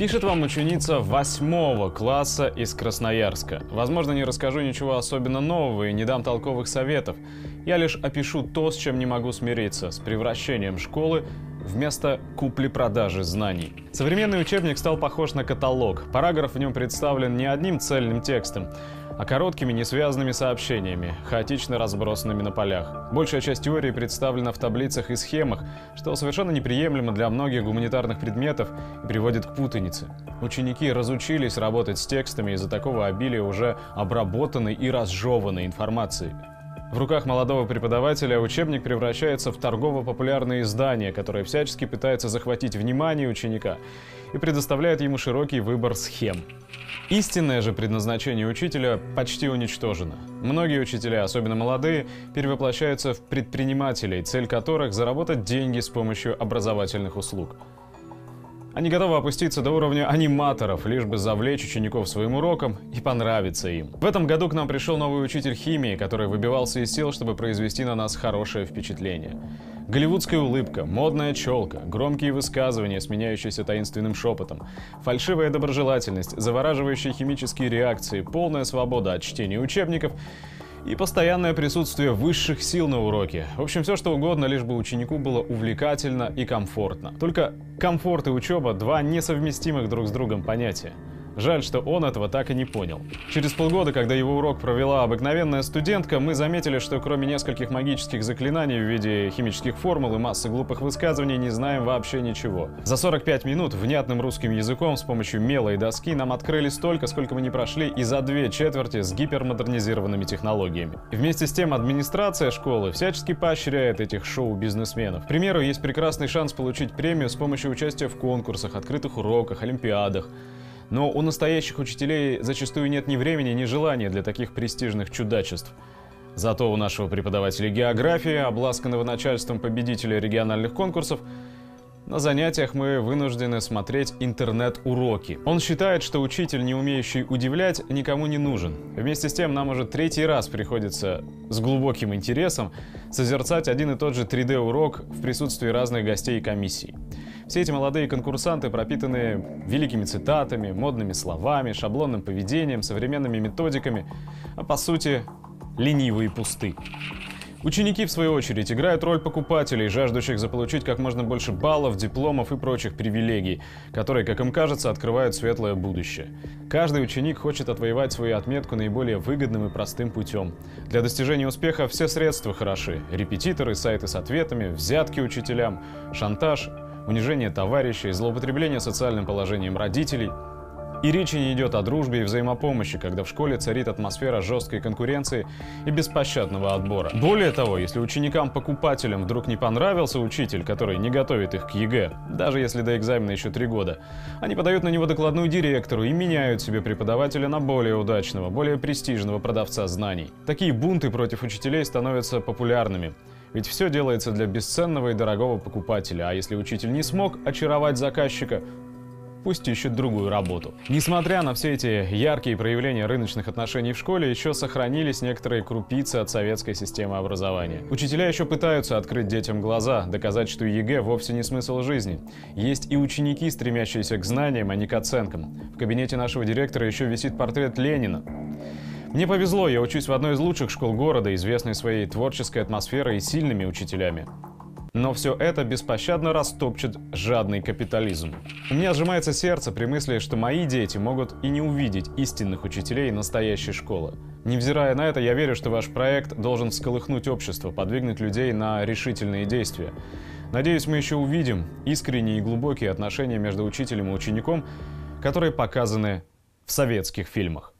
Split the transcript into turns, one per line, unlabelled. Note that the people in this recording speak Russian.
Пишет вам ученица восьмого класса из Красноярска. Возможно, не расскажу ничего особенно нового и не дам толковых советов. Я лишь опишу то, с чем не могу смириться, с превращением школы вместо купли-продажи знаний. Современный учебник стал похож на каталог. Параграф в нем представлен не одним цельным текстом, а короткими несвязанными сообщениями, хаотично разбросанными на полях. Большая часть теории представлена в таблицах и схемах, что совершенно неприемлемо для многих гуманитарных предметов и приводит к путанице. Ученики разучились работать с текстами из-за такого обилия уже обработанной и разжеванной информации. В руках молодого преподавателя учебник превращается в торгово-популярное издание, которое всячески пытается захватить внимание ученика и предоставляет ему широкий выбор схем. Истинное же предназначение учителя почти уничтожено. Многие учителя, особенно молодые, перевоплощаются в предпринимателей, цель которых – заработать деньги с помощью образовательных услуг – они готовы опуститься до уровня аниматоров, лишь бы завлечь учеников своим уроком и понравиться им. В этом году к нам пришел новый учитель химии, который выбивался из сил, чтобы произвести на нас хорошее впечатление. Голливудская улыбка, модная челка, громкие высказывания, сменяющиеся таинственным шепотом, фальшивая доброжелательность, завораживающие химические реакции, полная свобода от чтения учебников — и постоянное присутствие высших сил на уроке. В общем, все что угодно, лишь бы ученику было увлекательно и комфортно. Только комфорт и учеба – два несовместимых друг с другом понятия. Жаль, что он этого так и не понял. Через полгода, когда его урок провела обыкновенная студентка, мы заметили, что кроме нескольких магических заклинаний в виде химических формул и массы глупых высказываний не знаем вообще ничего. За 45 минут внятным русским языком с помощью мела и доски нам открыли столько, сколько мы не прошли и за две четверти с гипермодернизированными технологиями. Вместе с тем администрация школы всячески поощряет этих шоу-бизнесменов. К примеру, есть прекрасный шанс получить премию с помощью участия в конкурсах, открытых уроках, олимпиадах. Но у настоящих учителей зачастую нет ни времени, ни желания для таких престижных чудачеств. Зато у нашего преподавателя географии, обласканного начальством победителя региональных конкурсов, на занятиях мы вынуждены смотреть интернет-уроки. Он считает, что учитель, не умеющий удивлять, никому не нужен. Вместе с тем, нам уже третий раз приходится с глубоким интересом созерцать один и тот же 3D-урок в присутствии разных гостей и комиссий. Все эти молодые конкурсанты пропитаны великими цитатами, модными словами, шаблонным поведением, современными методиками, а по сути ленивые пусты. Ученики, в свою очередь, играют роль покупателей, жаждущих заполучить как можно больше баллов, дипломов и прочих привилегий, которые, как им кажется, открывают светлое будущее. Каждый ученик хочет отвоевать свою отметку наиболее выгодным и простым путем. Для достижения успеха все средства хороши. Репетиторы, сайты с ответами, взятки учителям, шантаж – унижение товарищей, злоупотребление социальным положением родителей. И речи не идет о дружбе и взаимопомощи, когда в школе царит атмосфера жесткой конкуренции и беспощадного отбора. Более того, если ученикам-покупателям вдруг не понравился учитель, который не готовит их к ЕГЭ, даже если до экзамена еще три года, они подают на него докладную директору и меняют себе преподавателя на более удачного, более престижного продавца знаний. Такие бунты против учителей становятся популярными. Ведь все делается для бесценного и дорогого покупателя, а если учитель не смог очаровать заказчика, пусть ищет другую работу. Несмотря на все эти яркие проявления рыночных отношений в школе, еще сохранились некоторые крупицы от советской системы образования. Учителя еще пытаются открыть детям глаза, доказать, что ЕГЭ вовсе не смысл жизни. Есть и ученики, стремящиеся к знаниям, а не к оценкам. В кабинете нашего директора еще висит портрет Ленина. Мне повезло, я учусь в одной из лучших школ города, известной своей творческой атмосферой и сильными учителями. Но все это беспощадно растопчет жадный капитализм. У меня сжимается сердце при мысли, что мои дети могут и не увидеть истинных учителей настоящей школы. Невзирая на это, я верю, что ваш проект должен всколыхнуть общество, подвигнуть людей на решительные действия. Надеюсь, мы еще увидим искренние и глубокие отношения между учителем и учеником, которые показаны в советских фильмах.